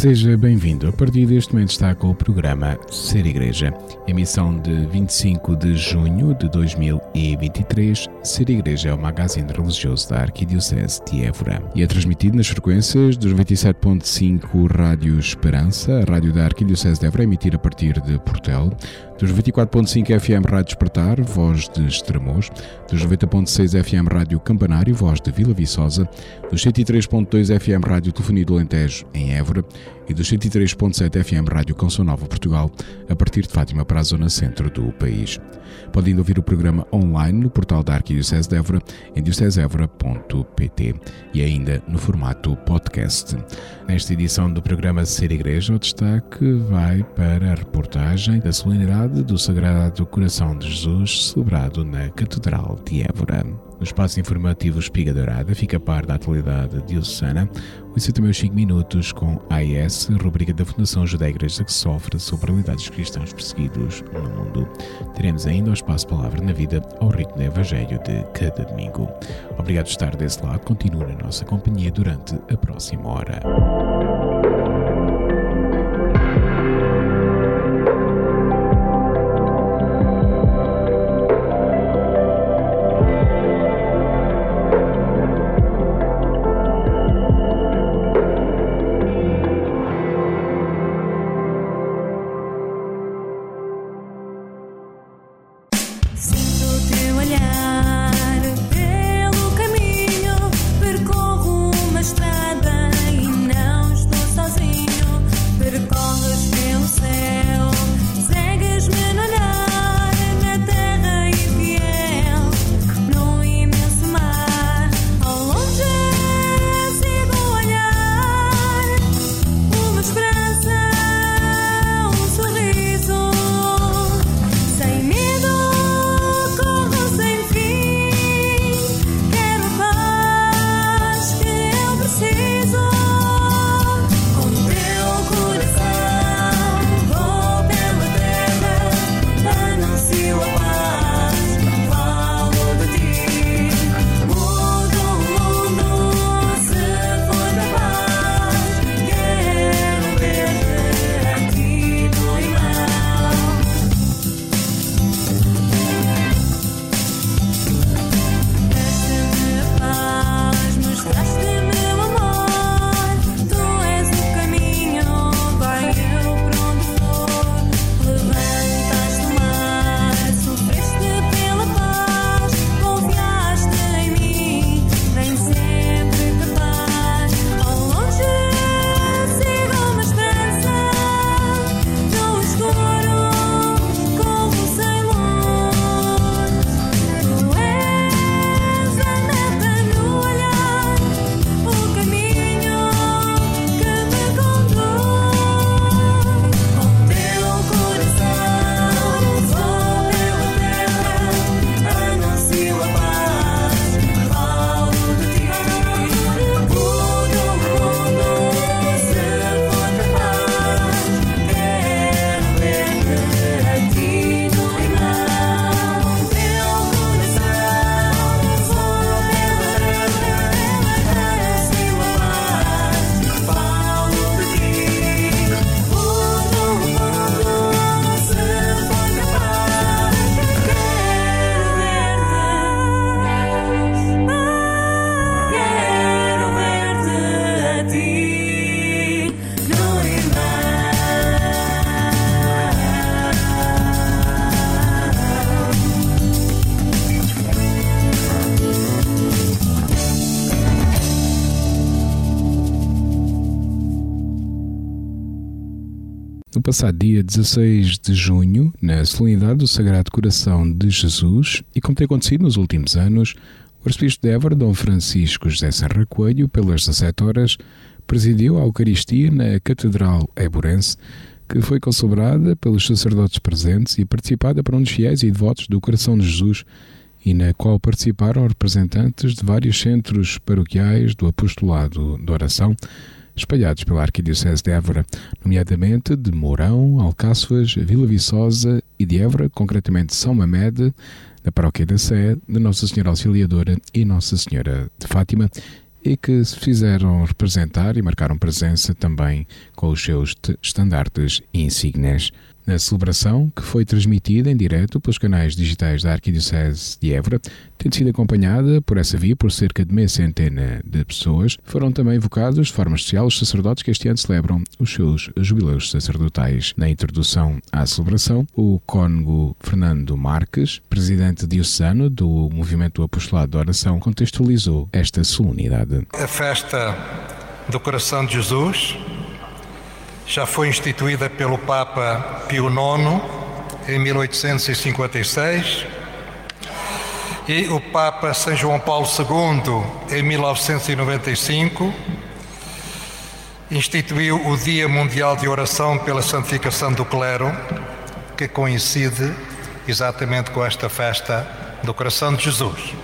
Seja bem-vindo. A partir deste momento está com o programa Ser Igreja, emissão de 25 de junho de 2023. Ser Igreja é o magazine religioso da Arquidiocese de Évora e é transmitido nas frequências dos 97.5 Rádio Esperança, a rádio da Arquidiocese de Évora, emitir a partir de Portel, dos 24.5 FM Rádio Despertar, voz de Estremoz, dos 90.6 FM Rádio Campanário, voz de Vila Viçosa, dos 103.2 FM Rádio Telefonia do Alentejo, em Évora, e dos 103.7 FM Rádio Canção Nova Portugal, a partir de Fátima para a zona centro do país. Podem ouvir o programa online no portal da Arquidiocese de Évora, em diocesevora.pt e ainda no formato podcast. Nesta edição do programa Ser Igreja, o destaque vai para a reportagem da solenidade do Sagrado Coração de Jesus celebrado na Catedral de Évora. No espaço informativo Espiga Dourada fica a par da atualidade diocesana. Ouça também os 5 minutos com AIS, rubrica da Fundação Judaica Igreja que sofre sobre a realidade dos cristãos perseguidos no mundo. Teremos ainda o espaço Palavra na Vida ao ritmo do Evangelho de cada domingo. Obrigado por estar desse lado. Continue na nossa companhia durante a próxima hora. No passado dia 16 de junho, na solenidade do Sagrado Coração de Jesus, e como tem acontecido nos últimos anos, O arcebispo de Évora, Dom Francisco José Serra Coelho, pelas 17 horas, presidiu a Eucaristia na Catedral Eburense, que foi consagrada pelos sacerdotes presentes e participada por dos fiéis e devotos do Coração de Jesus, e na qual participaram representantes de vários centros paroquiais do apostolado de oração, espalhados pela Arquidiocese de Évora, nomeadamente de Mourão, Alcáçovas, Vila Viçosa e de Évora, concretamente São Mamede, da Paróquia da Sé, de Nossa Senhora Auxiliadora e Nossa Senhora de Fátima, e que se fizeram representar e marcaram presença também com os seus estandartes e insígnias na celebração, que foi transmitida em direto pelos canais digitais da Arquidiocese de Évora, tendo sido acompanhada por essa via por cerca de meia centena de pessoas, foram também invocados de forma especial os sacerdotes que este ano celebram os seus jubileus sacerdotais. Na introdução à celebração, o cônego Fernando Marques, presidente diocesano do Movimento Apostolado de Oração, contextualizou esta solenidade. A festa do Coração de Jesus já foi instituída pelo Papa Pio IX em 1856 e o Papa São João Paulo II em 1995 instituiu o Dia Mundial de Oração pela Santificação do Clero, que coincide exatamente com esta festa do Coração de Jesus.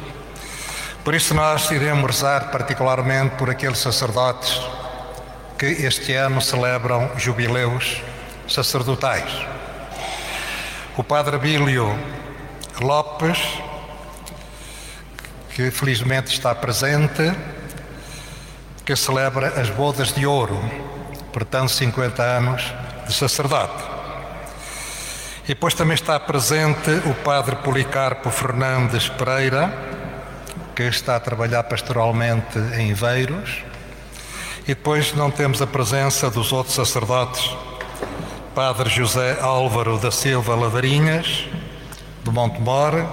Por isso, nós iremos rezar particularmente por aqueles sacerdotes que este ano celebram jubileus sacerdotais. O Padre Bílio Lopes, que felizmente está presente, que celebra as bodas de ouro, portanto 50 anos de sacerdote. E depois também está presente o Padre Policarpo Fernandes Pereira, que está a trabalhar pastoralmente em Veiros, e depois não temos a presença dos outros sacerdotes, Padre José Álvaro da Silva Lavarinhas, do Montemor,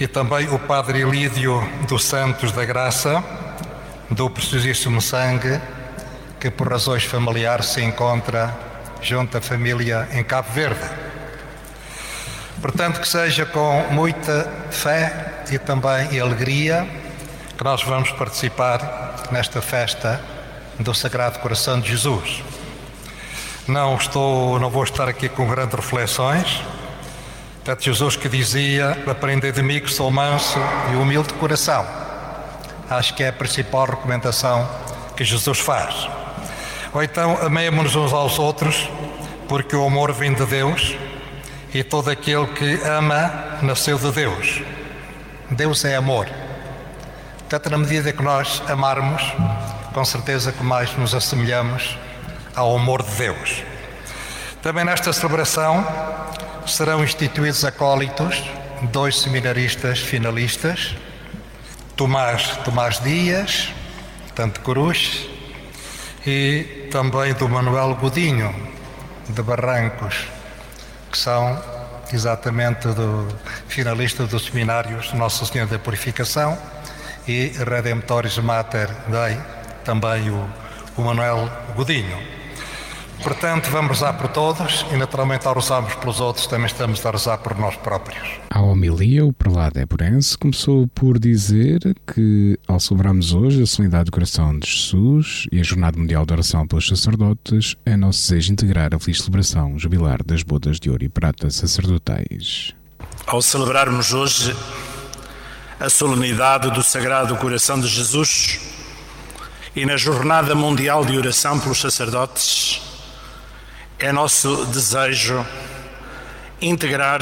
e também o Padre Ilídio dos Santos da Graça, do Preciosíssimo Sangue, que por razões familiares se encontra junto à família em Cabo Verde. Portanto, que seja com muita fé e também alegria que nós vamos participar nesta festa do Sagrado Coração de Jesus. Não estou, não vou estar aqui com grandes reflexões. Tanto Jesus que dizia: Aprendei de mim que sou manso e humilde de coração. Acho que é a principal recomendação que Jesus faz. Ou então, amemos-nos uns aos outros, porque o amor vem de Deus e todo aquele que ama nasceu de Deus. Deus é amor. Portanto, na medida que nós amarmos, com certeza que mais nos assemelhamos ao amor de Deus. Também nesta celebração serão instituídos acólitos, dois seminaristas finalistas, Tomás, Tomás Dias, tanto Cruz, e também do Manuel Godinho, de Barrancos, que são exatamente do finalista dos seminários Nossa Senhora da Purificação e Redemptoris Mater Dei, também o, o Manuel Godinho. Portanto, vamos rezar por todos e, naturalmente, ao rezarmos pelos outros, também estamos a rezar por nós próprios. A homilia, o prelado Eburense começou por dizer que, ao celebrarmos hoje a solenidade do coração de Jesus e a Jornada Mundial de Oração pelos Sacerdotes, é nosso desejo integrar a feliz celebração jubilar das bodas de ouro e prata sacerdotais. Ao celebrarmos hoje a solenidade do Sagrado Coração de Jesus, e na Jornada Mundial de Oração pelos Sacerdotes, é nosso desejo integrar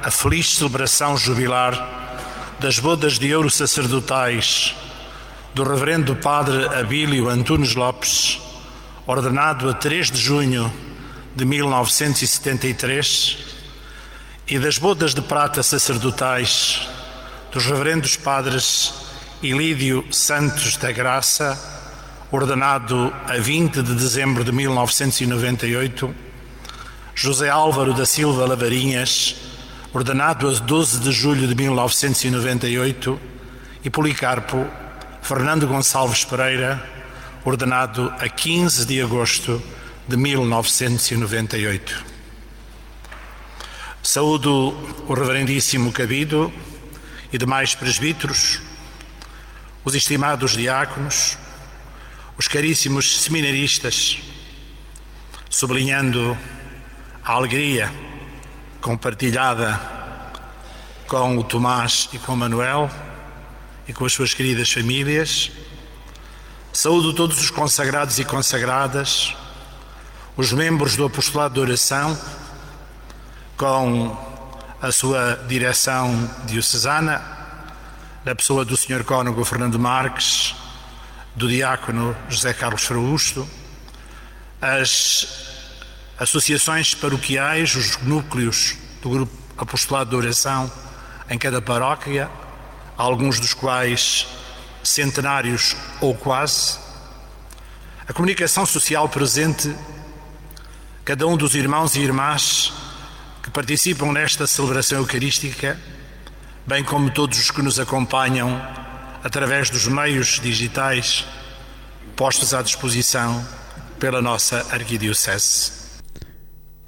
a feliz celebração jubilar das bodas de ouro sacerdotais do Reverendo Padre Abílio Antunes Lopes, ordenado a 3 de junho de 1973, e das bodas de prata sacerdotais dos Reverendos Padres Ilídio Santos da Graça, ordenado a 20 de dezembro de 1998, José Álvaro da Silva Lavarinhas, ordenado a 12 de julho de 1998, e Policarpo Fernando Gonçalves Pereira, ordenado a 15 de agosto de 1998. Saúdo o Reverendíssimo Cabido e demais presbíteros os estimados diáconos, os caríssimos seminaristas, sublinhando a alegria compartilhada com o Tomás e com o Manuel e com as suas queridas famílias. Saúdo todos os consagrados e consagradas, os membros do Apostolado de Oração, com a sua direção diocesana, na pessoa do Sr. Cônego Fernando Marques, do Diácono José Carlos Frausto, as associações paroquiais, os núcleos do Grupo Apostolado de Oração em cada paróquia, alguns dos quais centenários ou quase, a comunicação social presente, cada um dos irmãos e irmãs que participam nesta celebração eucarística, bem como todos os que nos acompanham através dos meios digitais postos à disposição pela nossa Arquidiocese.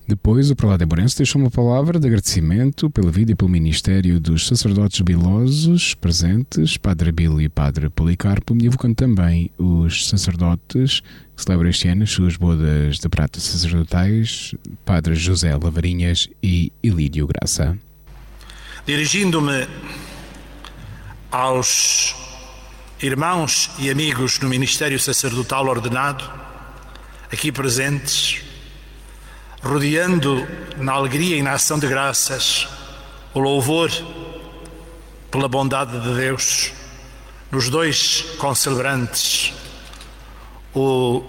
Depois, o prelado Eburense deixou uma palavra de agradecimento pela vida e pelo ministério dos sacerdotes bilosos presentes, Padre Abílio e Padre Policarpo, e evocando também os sacerdotes que celebram este ano as suas bodas de prata sacerdotais, Padre José Lavarinhas e Ilídio Graça. Dirigindo-me aos irmãos e amigos no ministério sacerdotal ordenado, aqui presentes, rodeando na alegria e na ação de graças o louvor pela bondade de Deus nos dois concelebrantes, o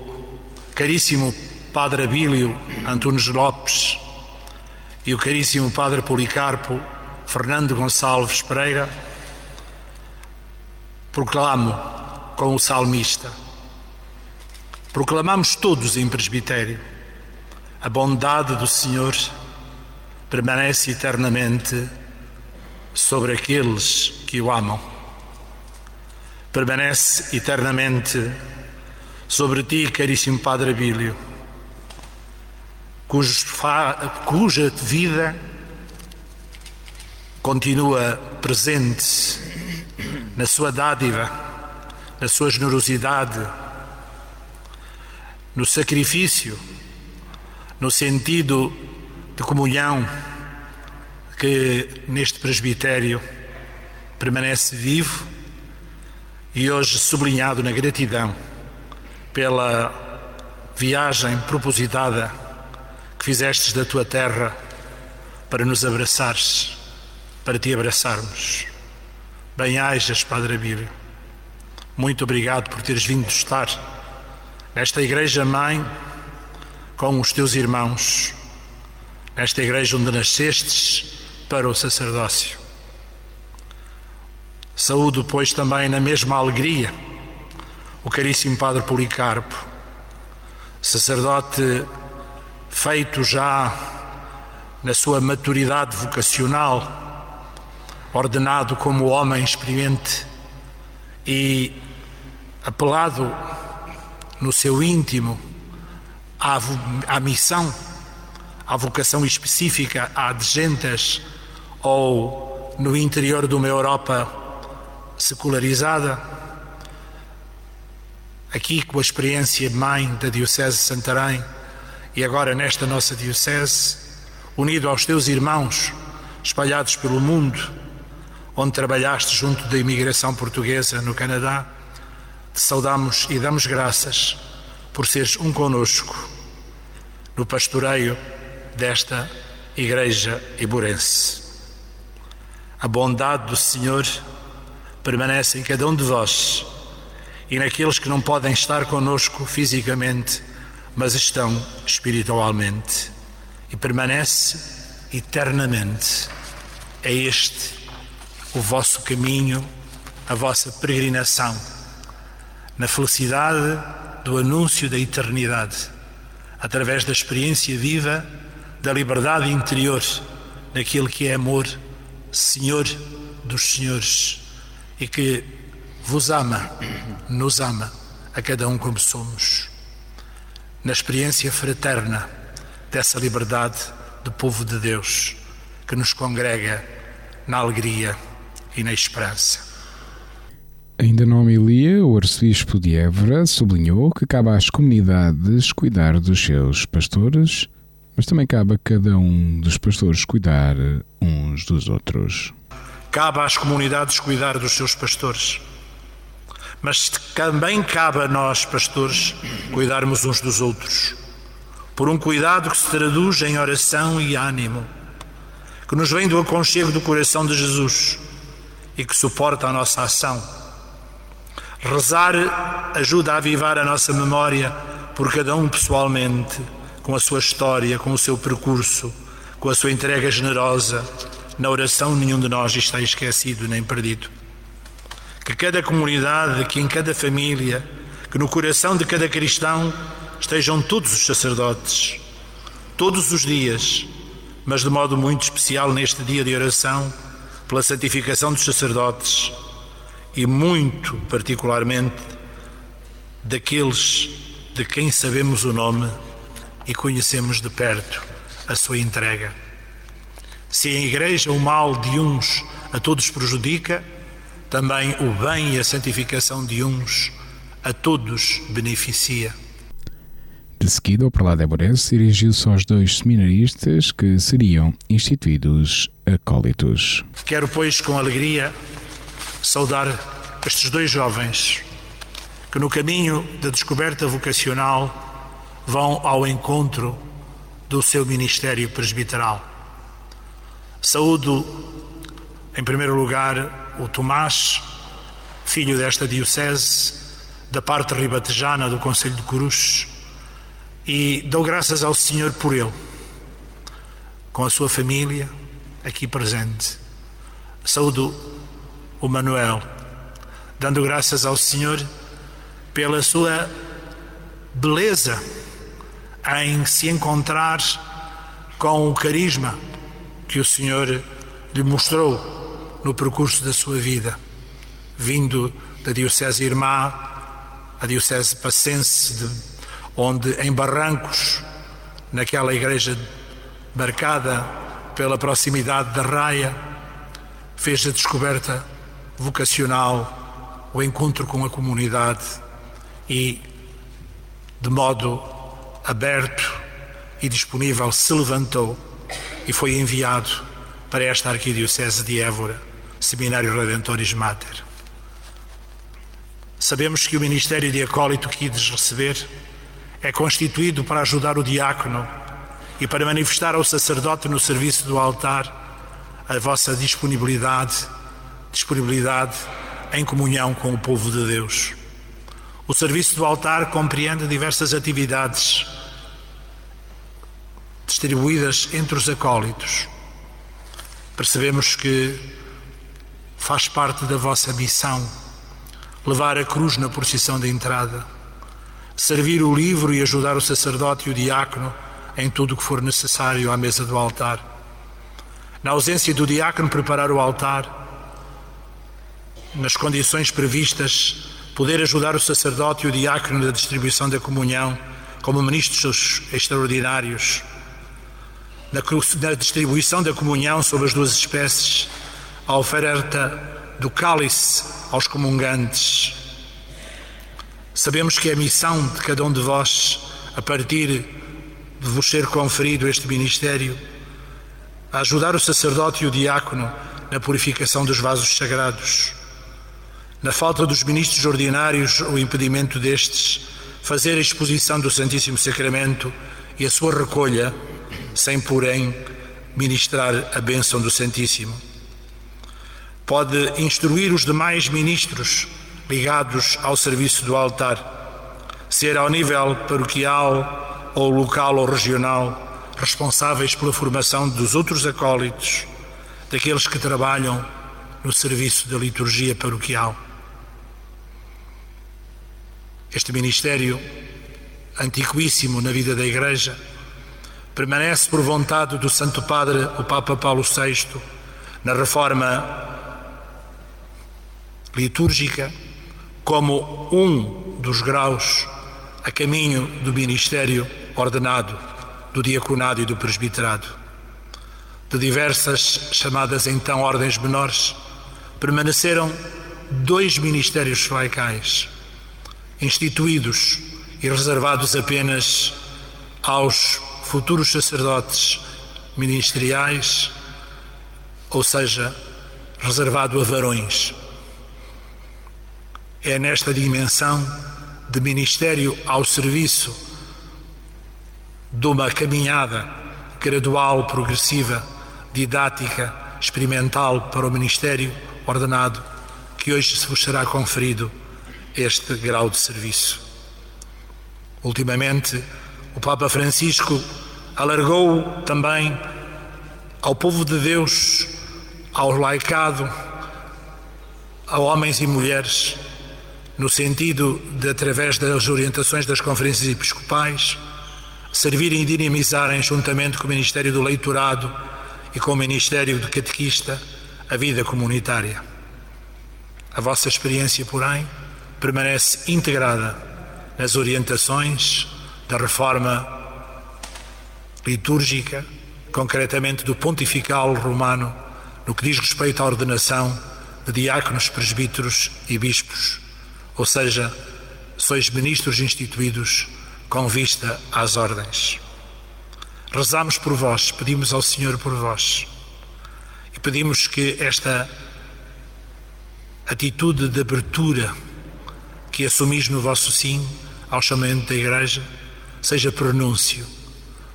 caríssimo Padre Abílio Antunes Lopes e o caríssimo Padre Policarpo Fernando Gonçalves Pereira, proclamo com o salmista, proclamamos todos em presbitério a bondade do Senhor permanece eternamente sobre aqueles que o amam. Permanece eternamente sobre ti, caríssimo Padre Abílio, cuja vida continua presente na sua dádiva, na sua generosidade, no sacrifício no sentido de comunhão que neste presbitério permanece vivo e hoje sublinhado na gratidão pela viagem propositada que fizestes da tua terra para nos abraçares, para te abraçarmos. Bem-ajas, Padre Abílio. Muito obrigado por teres vindo estar nesta Igreja Mãe com os teus irmãos nesta igreja onde nascestes para o sacerdócio. Saúdo, pois, também na mesma alegria o caríssimo Padre Policarpo, sacerdote feito já na sua maturidade vocacional, ordenado como homem experiente e apelado no seu íntimo à, à missão, à vocação específica de gentes ou no interior de uma Europa secularizada. Aqui com a experiência mãe da Diocese de Santarém e agora nesta nossa Diocese, unido aos teus irmãos espalhados pelo mundo, onde trabalhaste junto da imigração portuguesa no Canadá, te saudamos e damos graças por seres um conosco no pastoreio desta Igreja Iburense. A bondade do Senhor permanece em cada um de vós e naqueles que não podem estar conosco fisicamente, mas estão espiritualmente e permanece eternamente. É este o vosso caminho, a vossa peregrinação na felicidade do anúncio da eternidade através da experiência viva da liberdade interior, daquilo que é amor, Senhor dos Senhores, e que vos ama, nos ama, a cada um como somos. Na experiência fraterna dessa liberdade do povo de Deus, que nos congrega na alegria e na esperança. Ainda na homilia, o arcebispo de Évora sublinhou que cabe às comunidades cuidar dos seus pastores, mas também cabe a cada um dos pastores cuidar uns dos outros. Cabe às comunidades cuidar dos seus pastores, mas também cabe a nós, pastores, cuidarmos uns dos outros, por um cuidado que se traduz em oração e ânimo, que nos vem do aconchego do coração de Jesus e que suporta a nossa ação Rezar ajuda a avivar a nossa memória por cada um pessoalmente, com a sua história, com o seu percurso, com a sua entrega generosa. Na oração, nenhum de nós está esquecido nem perdido. Que cada comunidade, que em cada família, que no coração de cada cristão estejam todos os sacerdotes, todos os dias, mas de modo muito especial neste dia de oração, pela santificação dos sacerdotes e muito particularmente daqueles de quem sabemos o nome e conhecemos de perto a sua entrega. Se em igreja o mal de uns a todos prejudica, também o bem e a santificação de uns a todos beneficia. De seguida, o prelado Eborense dirigiu-se aos dois seminaristas que seriam instituídos acólitos. Quero, pois, com alegria, saudar estes dois jovens que, no caminho da descoberta vocacional, vão ao encontro do seu ministério presbiteral. Saúdo, em primeiro lugar, o Tomás, filho desta diocese, da parte ribatejana do Conselho de Cruz, e dou graças ao Senhor por ele, com a sua família aqui presente. Saúdo o Manuel, dando graças ao Senhor pela sua beleza em se encontrar com o carisma que o Senhor lhe mostrou no percurso da sua vida, vindo da Diocese Irmã, a Diocese Passense, de, onde em Barrancos, naquela igreja marcada pela proximidade da raia, fez a descoberta vocacional, o encontro com a comunidade e, de modo aberto e disponível, se levantou e foi enviado para esta Arquidiocese de Évora, Seminário Redentoris Mater. Sabemos que o ministério de acólito que ides receber é constituído para ajudar o diácono e para manifestar ao sacerdote no serviço do altar a vossa disponibilidade disponibilidade em comunhão com o povo de Deus. O serviço do altar compreende diversas atividades distribuídas entre os acólitos. Percebemos que faz parte da vossa missão levar a cruz na procissão de entrada, servir o livro e ajudar o sacerdote e o diácono em tudo o que for necessário à mesa do altar. Na ausência do diácono, preparar o altar nas condições previstas, poder ajudar o sacerdote e o diácono na distribuição da comunhão como ministros extraordinários, na, na distribuição da comunhão sobre as duas espécies, a oferta do cálice aos comungantes. Sabemos que é a missão de cada um de vós, a partir de vos ser conferido este ministério, a ajudar o sacerdote e o diácono na purificação dos vasos sagrados na falta dos ministros ordinários, o impedimento destes, fazer a exposição do Santíssimo Sacramento e a sua recolha, sem, porém, ministrar a bênção do Santíssimo. Pode instruir os demais ministros ligados ao serviço do altar, ser ao nível paroquial ou local ou regional, responsáveis pela formação dos outros acólitos, daqueles que trabalham no serviço da liturgia paroquial. Este ministério, antiquíssimo na vida da Igreja, permanece por vontade do Santo Padre, o Papa Paulo VI, na reforma litúrgica, como um dos graus a caminho do ministério ordenado, do diaconado e do presbiterado. De diversas, chamadas então ordens menores, permaneceram dois ministérios laicais, instituídos e reservados apenas aos futuros sacerdotes ministeriais, ou seja, reservado a varões. É nesta dimensão de ministério ao serviço de uma caminhada gradual, progressiva, didática, experimental para o ministério ordenado, que hoje se vos será conferido este grau de serviço. Ultimamente, o Papa Francisco alargou também ao povo de Deus, ao laicado, a homens e mulheres, no sentido de, através das orientações das conferências episcopais, servirem e dinamizarem, juntamente com o Ministério do Leitorado e com o Ministério do Catequista, a vida comunitária. A vossa experiência, porém, permanece integrada nas orientações da reforma litúrgica, concretamente do pontifical romano, no que diz respeito à ordenação de diáconos, presbíteros e bispos, ou seja, sois ministros instituídos com vista às ordens. Rezamos por vós, pedimos ao Senhor por vós e pedimos que esta atitude de abertura que assumis no vosso sim ao chamamento da Igreja seja pronúncio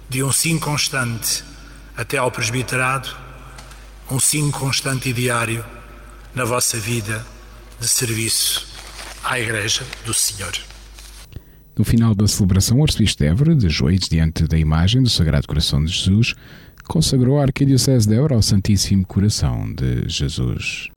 de um sim constante até ao presbiterado, um sim constante e diário na vossa vida de serviço à Igreja do Senhor. No final da celebração, o arcebispo de Évora, de joelhos diante da imagem do Sagrado Coração de Jesus, consagrou a Arquidiocese de Évora ao Santíssimo Coração de Jesus.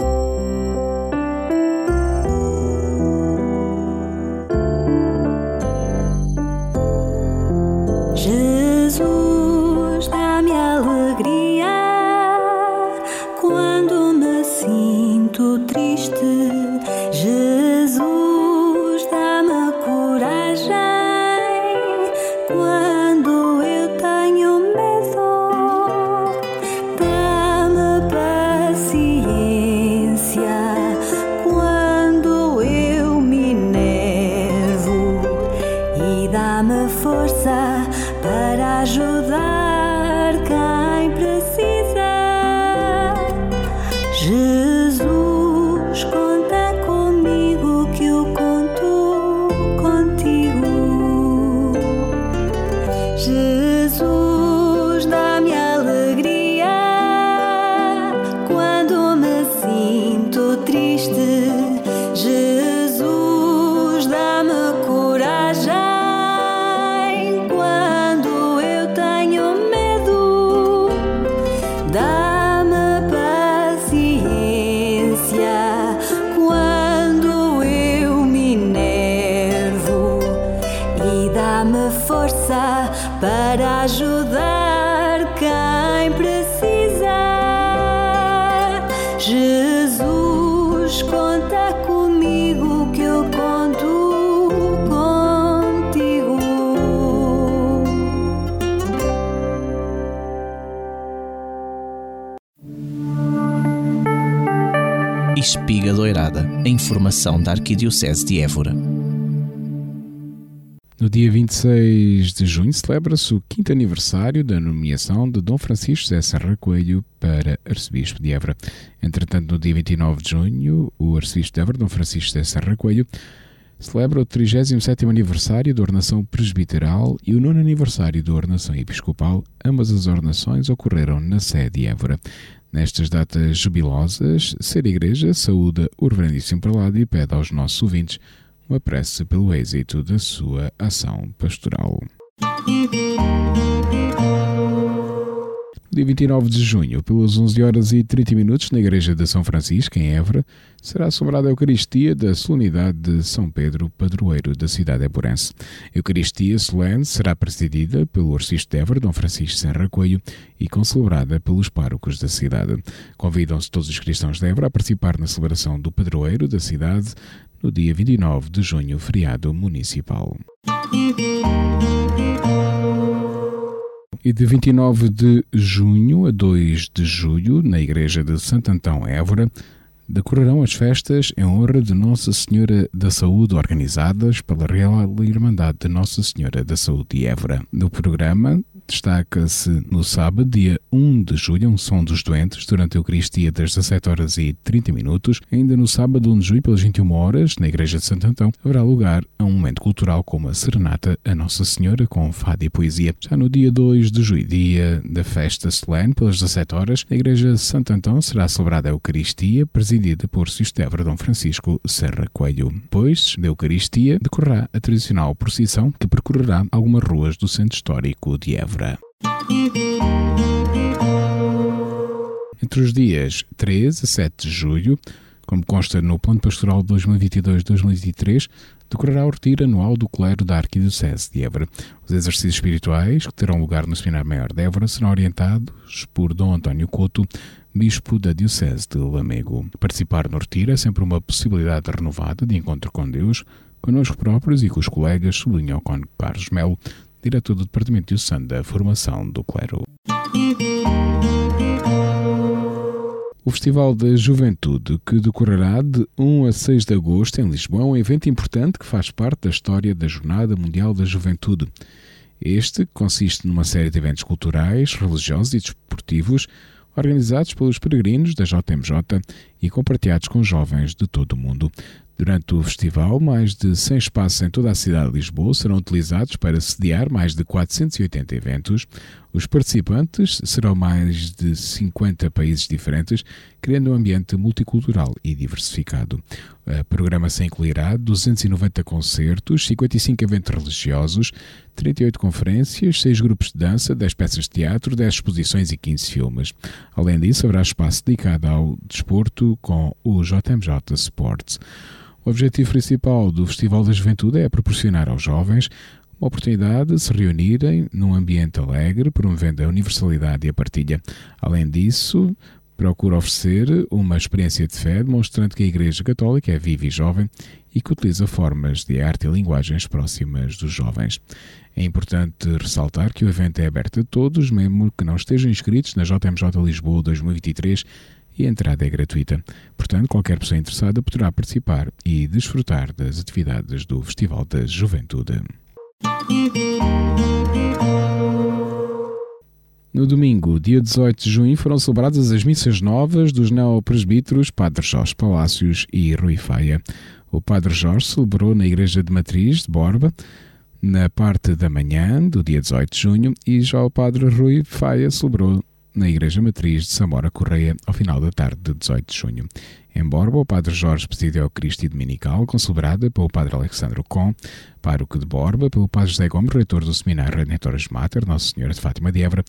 Espiga Doirada, a informação da Arquidiocese de Évora. No dia 26 de junho celebra-se o quinto aniversário da nomeação de Dom Francisco José Serra Coelho para arcebispo de Évora. Entretanto, no dia 29 de junho, o arcebispo de Évora, Dom Francisco José Serra Coelho, celebra o 37º aniversário da ordenação presbiteral e o nono aniversário da ordenação episcopal. Ambas as ordenações ocorreram na sede de Évora. Nestas datas jubilosas, Ser Igreja saúda o Reverendíssimo Prelado e pede aos nossos ouvintes uma prece pelo êxito da sua ação pastoral. Dia 29 de junho, pelas 11 horas e 30 minutos, na Igreja de São Francisco, em Évora, será celebrada a Eucaristia da Solenidade de São Pedro, padroeiro da cidade eburense. A Eucaristia solene será presidida pelo arcebispo de Évora, Dom Francisco Serra Coelho, e concelebrada pelos párocos da cidade. Convidam-se todos os cristãos de Évora a participar na celebração do padroeiro da cidade no dia 29 de junho, feriado municipal e de 29 de junho a 2 de julho, na Igreja de Santo Antão Évora, decorrerão as festas em honra de Nossa Senhora da Saúde organizadas pela Real Irmandade de Nossa Senhora da Saúde de Évora. No programa destaca-se no sábado, dia 1 de julho, um som dos doentes durante a Eucaristia das 17 horas e 30 minutos. Ainda no sábado 1 de julho, pelas 21 horas, na Igreja de Santo Antão, haverá lugar a um momento cultural como a Serenata a Nossa Senhora com fado e poesia. Já no dia 2 de julho, dia da festa solene, pelas 17 horas, na Igreja de Santo Antão será celebrada a Eucaristia, presidida por Sistever Dom Francisco Serra Coelho. Depois da Eucaristia, decorrerá a tradicional procissão que percorrerá algumas ruas do centro histórico de Évora. Entre os dias 13 a 7 de julho, como consta no Plano Pastoral 2022-2023, decorará o retiro anual do clero da Arquidiocese de Évora. Os exercícios espirituais, que terão lugar no Seminário Maior de Évora, serão orientados por Dom António Couto, Bispo da Diocese de Lamego. Participar no retiro é sempre uma possibilidade renovada de encontro com Deus, connosco próprios e com os colegas, sublinhou Con Carlos Melo, diretor do Departamento Diocesano da Formação do Clero. O Festival da Juventude, que decorrerá de 1 a 6 de agosto em Lisboa, é um evento importante que faz parte da história da Jornada Mundial da Juventude. Este consiste numa série de eventos culturais, religiosos e desportivos organizados pelos peregrinos da JMJ e compartilhados com jovens de todo o mundo. Durante o festival, mais de 100 espaços em toda a cidade de Lisboa serão utilizados para sediar mais de 480 eventos. Os participantes serão mais de 50 países diferentes, criando um ambiente multicultural e diversificado. A programação incluirá 290 concertos, 55 eventos religiosos, 38 conferências, 6 grupos de dança, 10 peças de teatro, 10 exposições e 15 filmes. Além disso, haverá espaço dedicado ao desporto com o JMJ Sports. O objetivo principal do Festival da Juventude é proporcionar aos jovens uma oportunidade de se reunirem num ambiente alegre, promovendo a universalidade e a partilha. Além disso, procura oferecer uma experiência de fé, demonstrando que a Igreja Católica é viva e jovem e que utiliza formas de arte e linguagens próximas dos jovens. É importante ressaltar que o evento é aberto a todos, mesmo que não estejam inscritos na JMJ Lisboa 2023 e a entrada é gratuita. Portanto, qualquer pessoa interessada poderá participar e desfrutar das atividades do Festival da Juventude. No domingo, dia 18 de junho, foram celebradas as missas novas dos neopresbíteros Padre Jorge Palácios e Rui Faia. O Padre Jorge celebrou na Igreja de Matriz de Borba, na parte da manhã do dia 18 de junho, e já o Padre Rui Faia celebrou na Igreja Matriz de Samora Correia ao final da tarde de 18 de junho. Em Borba, o Padre Jorge presidiu a Cristi Dominical, concelebrada pelo Padre Alexandre Com, pároco de Borba, pelo Padre José Gomes, reitor do Seminário Redentores Mater, Nossa Senhora de Fátima de Évora,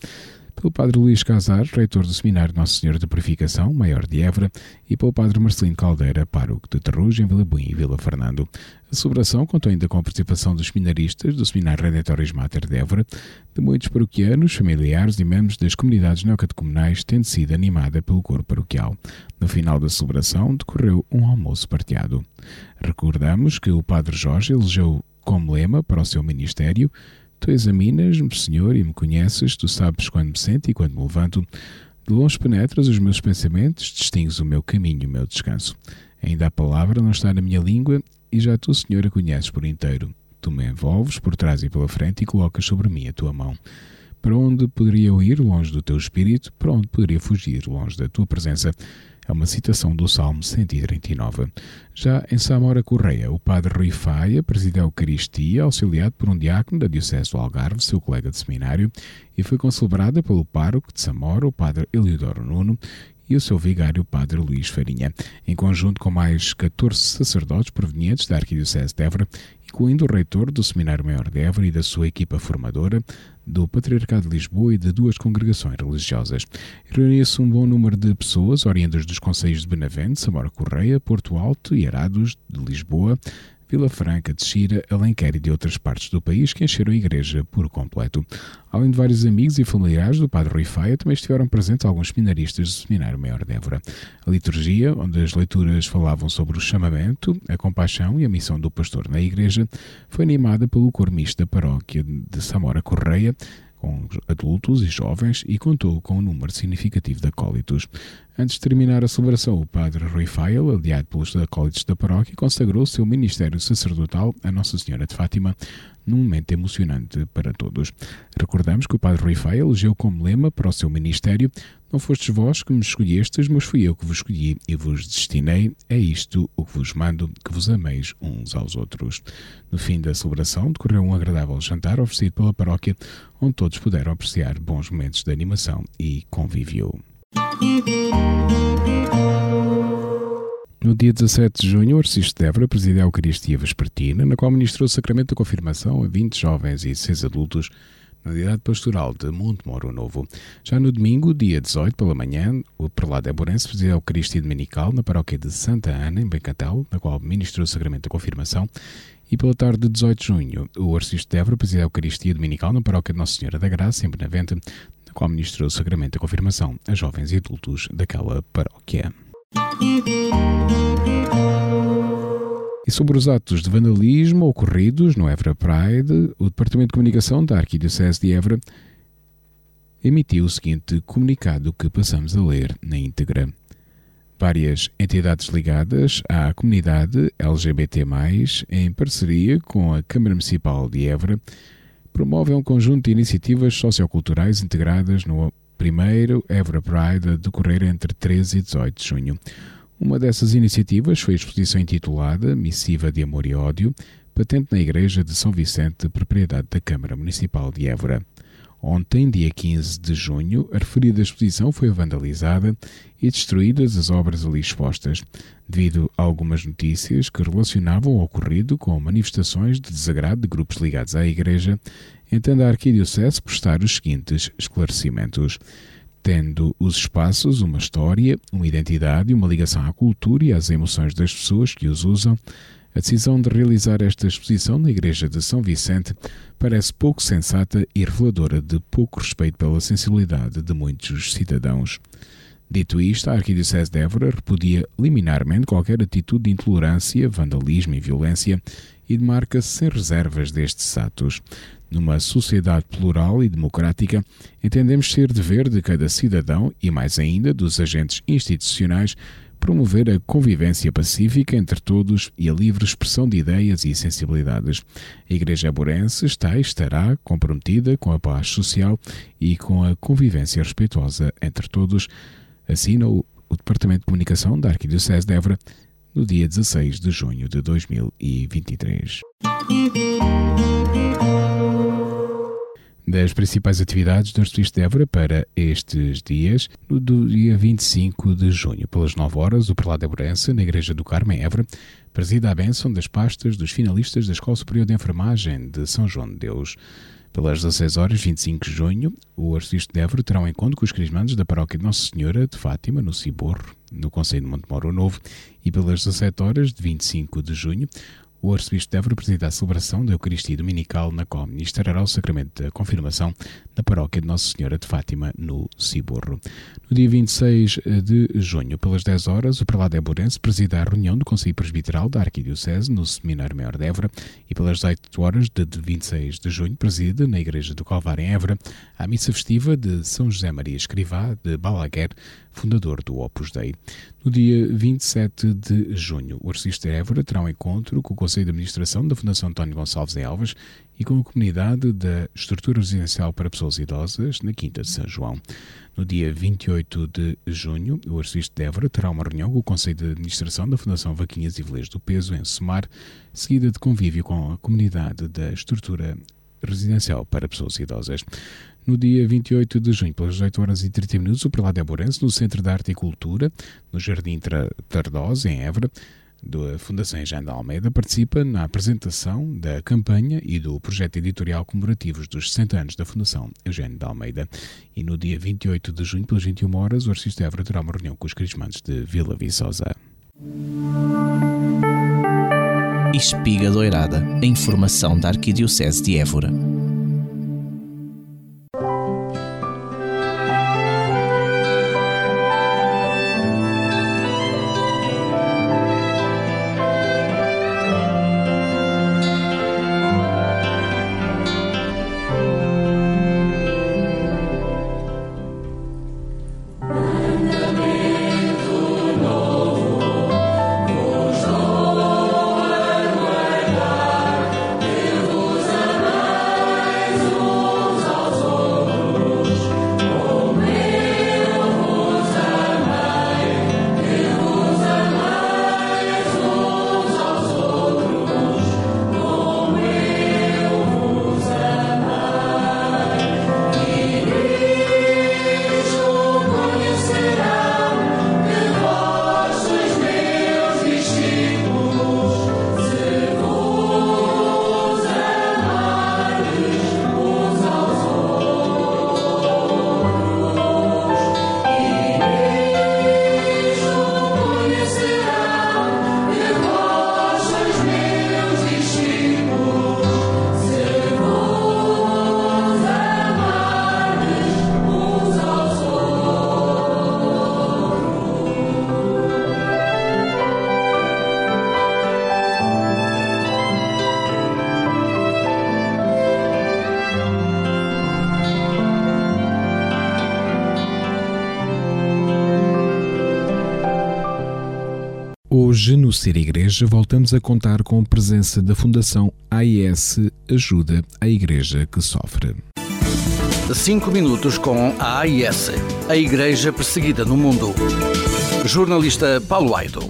pelo Padre Luís Casar, reitor do Seminário Nossa Senhora de Purificação, Maior de Évora, e pelo Padre Marcelino Caldeira, pároco de Terrugem, Vila Buim e Vila Fernando. A celebração contou ainda com a participação dos seminaristas do Seminário Redentoris Mater de Évora, de muitos paroquianos, familiares e membros das comunidades neocatecumenais, tendo sido animada pelo corpo paroquial. No final da celebração, decorreu um almoço partilhado. Recordamos que o Padre Jorge elegeu como lema para o seu ministério Tu examinas-me, Senhor, e me conheces, tu sabes quando me sento e quando me levanto. De longe penetras os meus pensamentos, distingues o meu caminho e o meu descanso. Ainda a palavra não está na minha língua e já tu, Senhor, a conheces por inteiro. Tu me envolves por trás e pela frente e colocas sobre mim a tua mão. Para onde poderia eu ir longe do teu espírito? Para onde poderia fugir longe da tua presença? É uma citação do Salmo 139. Já em Samora Correia, o padre Rui Faia preside a Eucaristia, auxiliado por um diácono da Diocese do Algarve, seu colega de seminário, e foi concelebrada pelo pároco de Samora, o padre Eliodoro Nuno, e o seu vigário, o padre Luís Farinha, em conjunto com mais 14 sacerdotes provenientes da Arquidiocese de Évora, incluindo o reitor do Seminário Maior de Évora e da sua equipa formadora, do Patriarcado de Lisboa e de duas congregações religiosas. Reunia-se um bom número de pessoas oriundas dos conselhos de Benavente, Samora Correia, Porto Alto e Arados de Lisboa, Vila Franca de Xira, Alenquer e de outras partes do país que encheram a igreja por completo. Além de vários amigos e familiares do Padre Rui Faia, também estiveram presentes alguns seminaristas do Seminário Maior de Évora. A liturgia, onde as leituras falavam sobre o chamamento, a compaixão e a missão do pastor na igreja, foi animada pelo cor misto da paróquia de Samora Correia, com adultos e jovens e contou com um número significativo de acólitos. Antes de terminar a celebração, o padre Rui Fael, aliado pelos acólitos da paróquia, consagrou seu ministério sacerdotal a Nossa Senhora de Fátima num momento emocionante para todos. Recordamos que o padre Rui Fael elegeu como lema para o seu ministério Não fostes vós que me escolhestes, mas fui eu que vos escolhi e vos destinei. É isto o que vos mando, que vos ameis uns aos outros. No fim da celebração, decorreu um agradável jantar oferecido pela paróquia, onde todos puderam apreciar bons momentos de animação e convívio. No dia 17 de junho, o Arcisto de Évora a Eucaristia Vespertina, na qual ministrou o sacramento da confirmação a 20 jovens e 6 adultos na unidade pastoral de Monte Moro Novo. Já no domingo, dia 18 pela manhã, o prelado Eborense presidiu a Eucaristia Dominical na paróquia de Santa Ana, em Bencatel, na qual ministrou o sacramento da confirmação, e pela tarde de 18 de junho, o Arcisto de Évora presidiu a Eucaristia Dominical na paróquia de Nossa Senhora da Graça, em Benavente, na qual ministrou o sacramento da confirmação a jovens e adultos daquela paróquia. Sobre os atos de vandalismo ocorridos no Évora Pride, o Departamento de Comunicação da Arquidiocese de Évora emitiu o seguinte comunicado que passamos a ler na íntegra. Várias entidades ligadas à comunidade LGBT+, em parceria com a Câmara Municipal de Évora, promovem um conjunto de iniciativas socioculturais integradas no primeiro Évora Pride a decorrer entre 13 e 18 de junho. Uma dessas iniciativas foi a exposição intitulada Missiva de Amor e Ódio, patente na Igreja de São Vicente, propriedade da Câmara Municipal de Évora. Ontem, dia 15 de junho, a referida exposição foi vandalizada e destruídas as obras ali expostas, devido a algumas notícias que relacionavam o ocorrido com manifestações de desagrado de grupos ligados à Igreja, entende a Arquidiocese prestar os seguintes esclarecimentos tendo os espaços uma história, uma identidade e uma ligação à cultura e às emoções das pessoas que os usam, a decisão de realizar esta exposição na Igreja de São Vicente parece pouco sensata e reveladora de pouco respeito pela sensibilidade de muitos cidadãos. Dito isto, a Arquidiocese de Évora repudia liminarmente qualquer atitude de intolerância, vandalismo e violência e demarca-se sem reservas destes atos. Numa sociedade plural e democrática, entendemos ser dever de cada cidadão e, mais ainda, dos agentes institucionais promover a convivência pacífica entre todos e a livre expressão de ideias e sensibilidades. A Igreja Aborense está e estará comprometida com a paz social e com a convivência respeitosa entre todos, assina o, o Departamento de Comunicação da Arquidiocese de Évora no dia 16 de junho de 2023 das principais atividades do Arcebispo de Évora para estes dias, no dia 25 de junho, pelas 9 horas, o prelado Évorense, na Igreja do Carmo, em Évora, presida a bênção das pastas dos finalistas da Escola Superior de Enfermagem de São João de Deus. Pelas 16 horas, 25 de junho, o Arcebispo de Évora terá um encontro com os crismandos da paróquia de Nossa Senhora de Fátima, no Ciborro, no Conselho de Montemoro Novo, e pelas 17 horas de 25 de junho, o arcebispo de Évora presida a celebração da Eucaristia Dominical, na qual ministrará o sacramento da confirmação na paróquia de Nossa Senhora de Fátima, no Ciborro. No dia 26 de junho, pelas 10 horas, o prelado Éborense presida a reunião do Conselho Presbiteral da Arquidiocese no Seminário Maior de Évora e pelas 18 horas de 26 de junho presida na Igreja do Calvário em Évora a missa festiva de São José Maria Escrivá de Balaguer, fundador do Opus Dei. No dia 27 de junho, o de Évora terá um encontro com o Conselho de Administração da Fundação António Gonçalves em Alves e com a comunidade da Estrutura Residencial para Pessoas Idosas na Quinta de São João. No dia 28 de junho, o de Évora terá uma reunião com o Conselho de Administração da Fundação Vaquinhas e Velês do Peso, em Somar, seguida de convívio com a comunidade da Estrutura Residencial para Pessoas Idosas no dia 28 de junho, pelas 18 horas e 30 minutos, o Prelado de Amorense, no Centro de Arte e Cultura, no Jardim Tardosa, em Évora, da Fundação Eugênio de Almeida, participa na apresentação da campanha e do projeto editorial comemorativos dos 60 anos da Fundação Eugênio de Almeida. E no dia 28 de junho, pelas 21 horas, o artista de Évora terá uma reunião com os crismantes de Vila Viçosa. Espiga Doirada, a informação da Arquidiocese de Évora. Ser Igreja, voltamos a contar com a presença da Fundação AIS Ajuda a Igreja que Sofre. 5 minutos com a AIS, a Igreja Perseguida no Mundo. Jornalista Paulo Aido.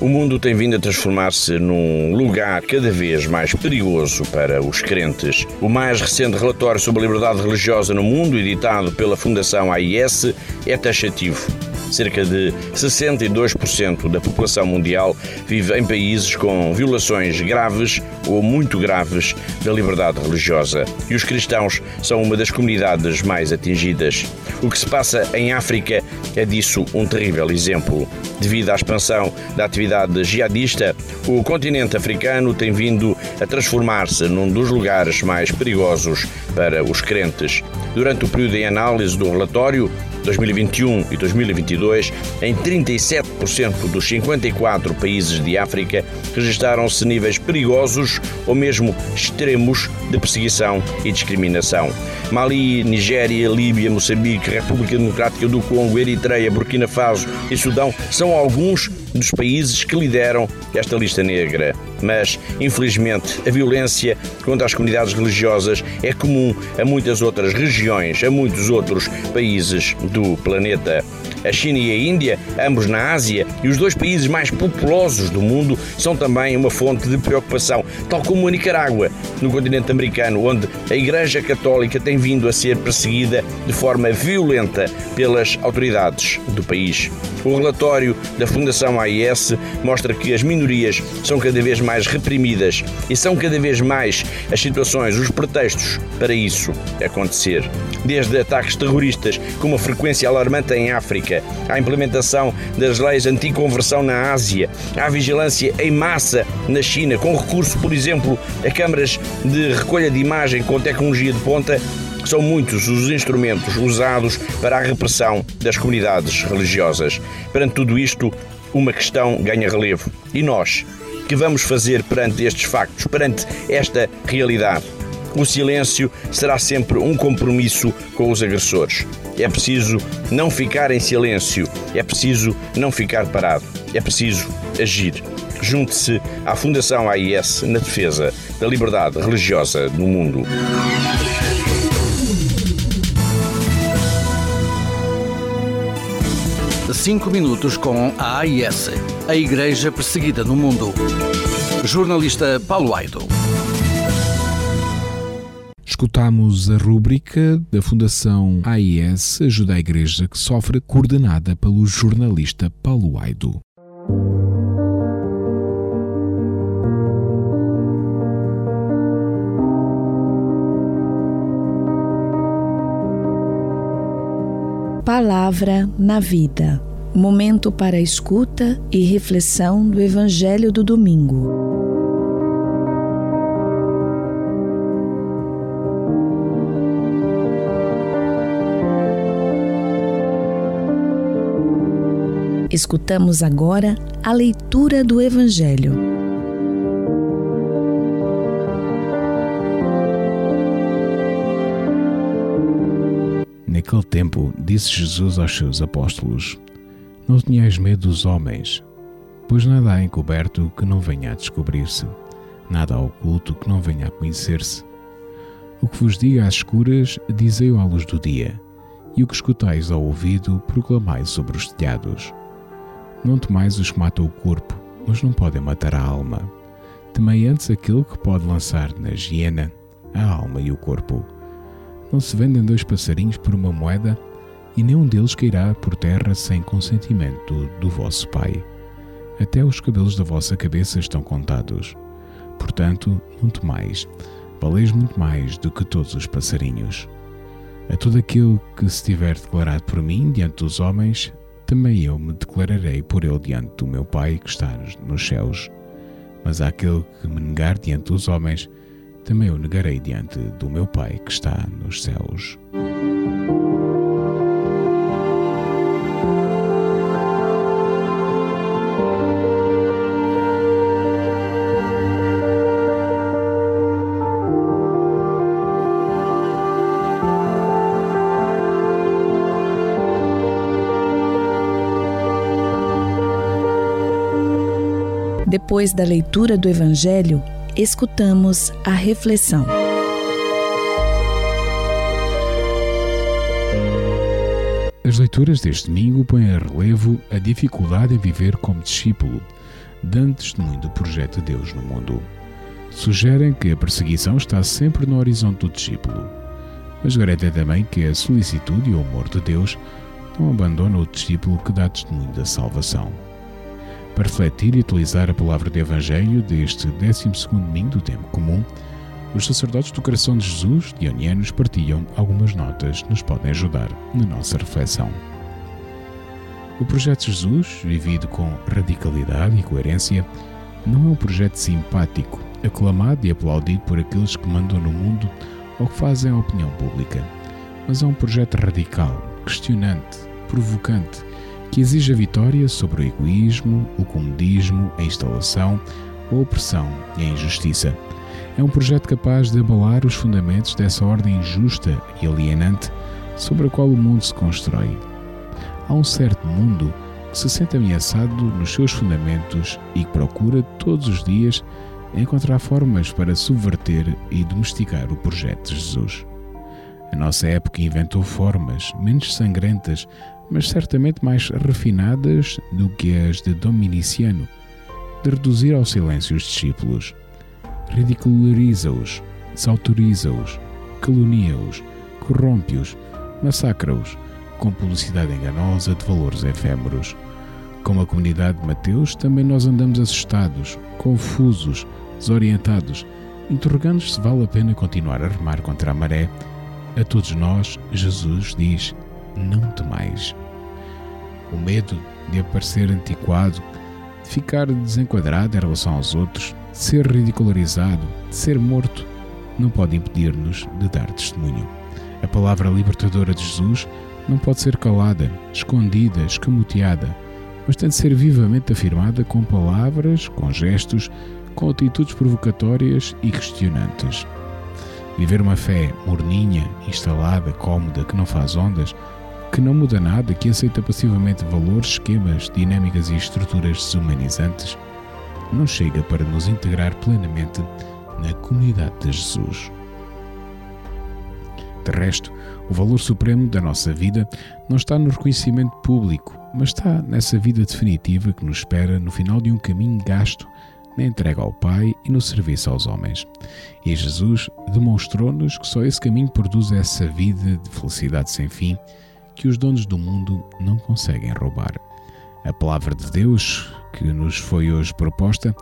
O mundo tem vindo a transformar-se num lugar cada vez mais perigoso para os crentes. O mais recente relatório sobre a liberdade religiosa no mundo, editado pela Fundação AIS, é taxativo. Cerca de 62% da população mundial vive em países com violações graves ou muito graves da liberdade religiosa. E os cristãos são uma das comunidades mais atingidas. O que se passa em África é disso um terrível exemplo. Devido à expansão da atividade jihadista, o continente africano tem vindo a transformar-se num dos lugares mais perigosos para os crentes. Durante o período de análise do relatório, 2021 e 2022, em 37% dos 54 países de África, registaram-se níveis perigosos ou mesmo extremos de perseguição e discriminação. Mali, Nigéria, Líbia, Moçambique, República Democrática do Congo, Eritreia, Burkina Faso e Sudão são alguns dos países que lideram esta lista negra. Mas, infelizmente, a violência contra as comunidades religiosas é comum a muitas outras regiões, a muitos outros países do planeta. A China e a Índia, ambos na Ásia, e os dois países mais populosos do mundo, são também uma fonte de preocupação, tal como a Nicarágua, no continente americano, onde a Igreja Católica tem vindo a ser perseguida de forma violenta pelas autoridades do país. O relatório da Fundação AIS mostra que as minorias são cada vez mais reprimidas e são cada vez mais as situações, os pretextos para isso acontecer. Desde ataques terroristas com uma frequência alarmante em África, à implementação das leis anti-conversão na Ásia, à vigilância em massa na China, com recurso, por exemplo, a câmaras de recolha de imagem com tecnologia de ponta, são muitos os instrumentos usados para a repressão das comunidades religiosas. Perante tudo isto, uma questão ganha relevo. E nós? Que vamos fazer perante estes factos, perante esta realidade? O silêncio será sempre um compromisso com os agressores. É preciso não ficar em silêncio, é preciso não ficar parado, é preciso agir. Junte-se à Fundação AIS na defesa da liberdade religiosa no mundo. Cinco minutos com a AIS, a Igreja Perseguida no Mundo. Jornalista Paulo Aido. Escutamos a rúbrica da Fundação AIS Ajuda a Igreja que Sofre, coordenada pelo jornalista Paulo Aido. Palavra na Vida momento para escuta e reflexão do Evangelho do Domingo. Escutamos agora a leitura do Evangelho. Naquele tempo, disse Jesus aos seus apóstolos: Não tenhais medo dos homens, pois nada há encoberto que não venha a descobrir-se, nada há oculto que não venha a conhecer-se. O que vos diga às escuras, dizei-o à luz do dia, e o que escutais ao ouvido, proclamai sobre os telhados. Não temais os que matam o corpo, mas não podem matar a alma. Temei antes aquele que pode lançar na hiena a alma e o corpo. Não se vendem dois passarinhos por uma moeda, e nenhum deles cairá por terra sem consentimento do vosso Pai. Até os cabelos da vossa cabeça estão contados. Portanto, muito mais, valeis muito mais do que todos os passarinhos. A todo aquele que se tiver declarado por mim diante dos homens, também eu me declararei por ele diante do meu Pai que está nos céus. Mas àquele que me negar diante dos homens, também eu negarei diante do meu Pai que está nos céus. Depois da leitura do Evangelho, escutamos a reflexão. As leituras deste domingo põem a relevo a dificuldade em viver como discípulo, dando testemunho do projeto de Deus no mundo. Sugerem que a perseguição está sempre no horizonte do discípulo, mas garantem também que a solicitude e o amor de Deus não abandonam o discípulo que dá testemunho da salvação. Para refletir e utilizar a palavra do Evangelho deste 12 domingo do tempo comum, os sacerdotes do coração de Jesus, dionianos, partilham algumas notas que nos podem ajudar na nossa reflexão. O projeto de Jesus, vivido com radicalidade e coerência, não é um projeto simpático, aclamado e aplaudido por aqueles que mandam no mundo ou que fazem a opinião pública, mas é um projeto radical, questionante, provocante, que exige a vitória sobre o egoísmo, o comodismo, a instalação, a opressão e a injustiça. É um projeto capaz de abalar os fundamentos dessa ordem injusta e alienante sobre a qual o mundo se constrói. Há um certo mundo que se sente ameaçado nos seus fundamentos e que procura todos os dias encontrar formas para subverter e domesticar o projeto de Jesus. A nossa época inventou formas menos sangrentas, mas certamente mais refinadas do que as de Dominiciano, de reduzir ao silêncio os discípulos. Ridiculariza-os, desautoriza-os, calunia-os, corrompe-os, massacra-os, com publicidade enganosa de valores efêmeros. Como a comunidade de Mateus, também nós andamos assustados, confusos, desorientados, interrogando-nos se vale a pena continuar a remar contra a maré. A todos nós, Jesus diz: Não temais. O medo de aparecer antiquado, de ficar desenquadrado em relação aos outros, de ser ridicularizado, de ser morto, não pode impedir-nos de dar testemunho. A palavra libertadora de Jesus não pode ser calada, escondida, escamoteada, mas tem de ser vivamente afirmada com palavras, com gestos, com atitudes provocatórias e questionantes. Viver uma fé morninha, instalada, cómoda, que não faz ondas, que não muda nada, que aceita passivamente valores, esquemas, dinâmicas e estruturas desumanizantes, não chega para nos integrar plenamente na comunidade de Jesus. De resto, o valor supremo da nossa vida não está no reconhecimento público, mas está nessa vida definitiva que nos espera no final de um caminho gasto na entrega ao Pai e no serviço aos homens. E Jesus demonstrou-nos que só esse caminho produz essa vida de felicidade sem fim que os donos do mundo não conseguem roubar. A palavra de Deus, que nos foi hoje proposta,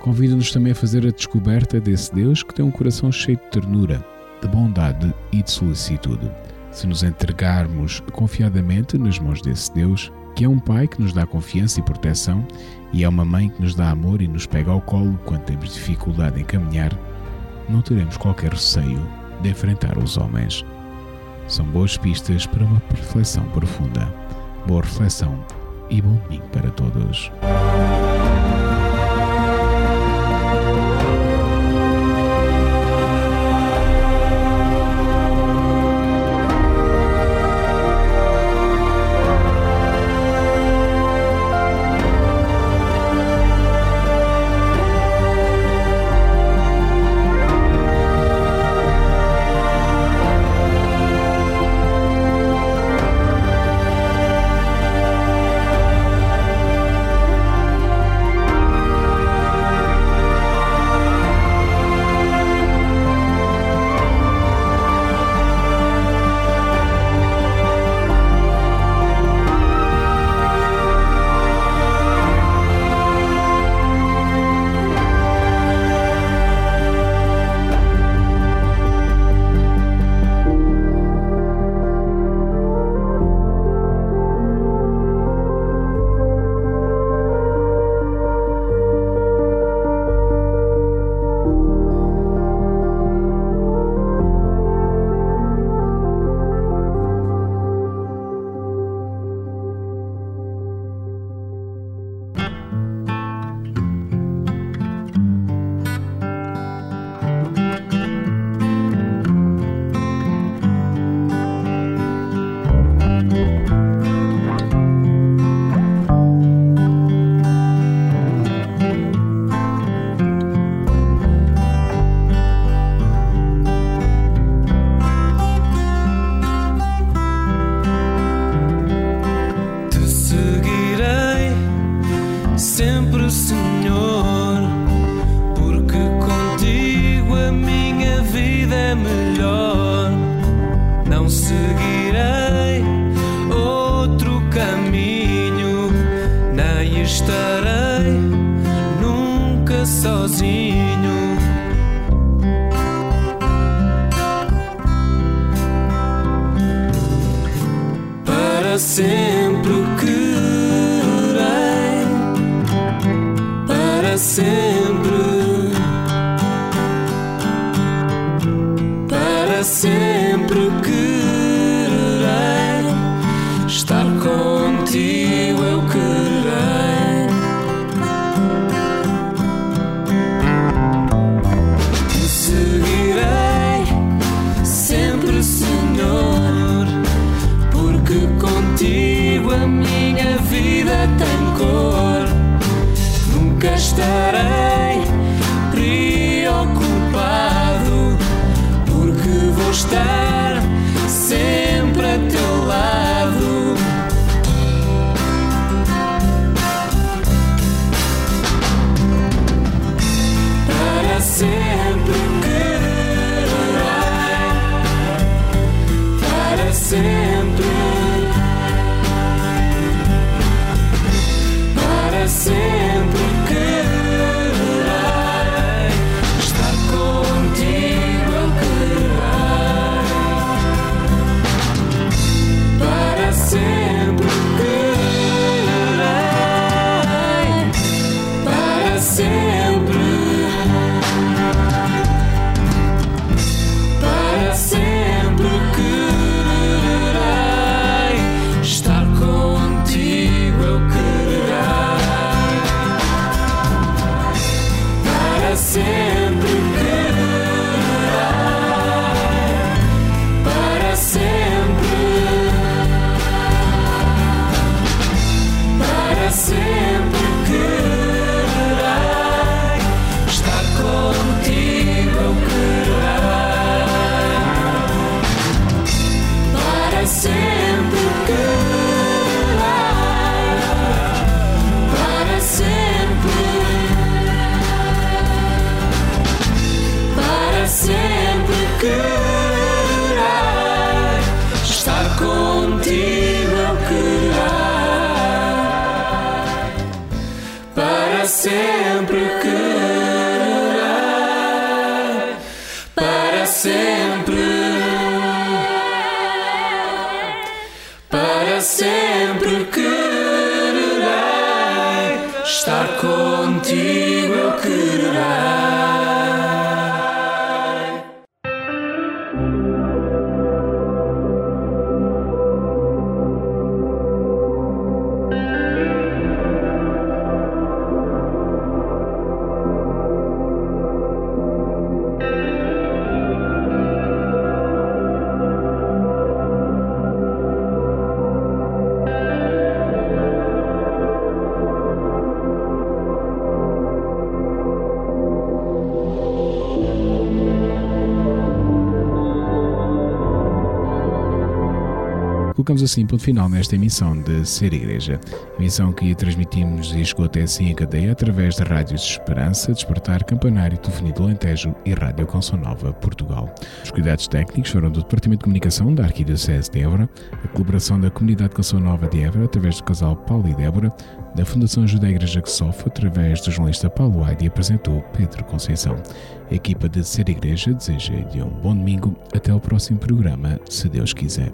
convida-nos também a fazer a descoberta desse Deus que tem um coração cheio de ternura, de bondade e de solicitude. Se nos entregarmos confiadamente nas mãos desse Deus, que é um pai que nos dá confiança e proteção, e é uma mãe que nos dá amor e nos pega ao colo quando temos dificuldade em caminhar, não teremos qualquer receio de enfrentar os homens. São boas pistas para uma reflexão profunda. Boa reflexão e bom domingo para todos. Para Colocamos assim ponto final nesta emissão de Ser Igreja. Emissão que transmitimos e chegou até assim em cadeia através da Rádio Esperança, Despertar, Campanário, Telefonia do Alentejo e Rádio Canção Nova, Portugal. Os cuidados técnicos foram do Departamento de Comunicação da Arquidiocese de Évora, a colaboração da Comunidade Canção Nova de Évora através do casal Paulo e Débora, da Fundação Ajuda Igreja que Sofre através do jornalista Paulo Aide apresentou Pedro Conceição. A equipa de Ser Igreja deseja-lhe um bom domingo. Até ao próximo programa, se Deus quiser.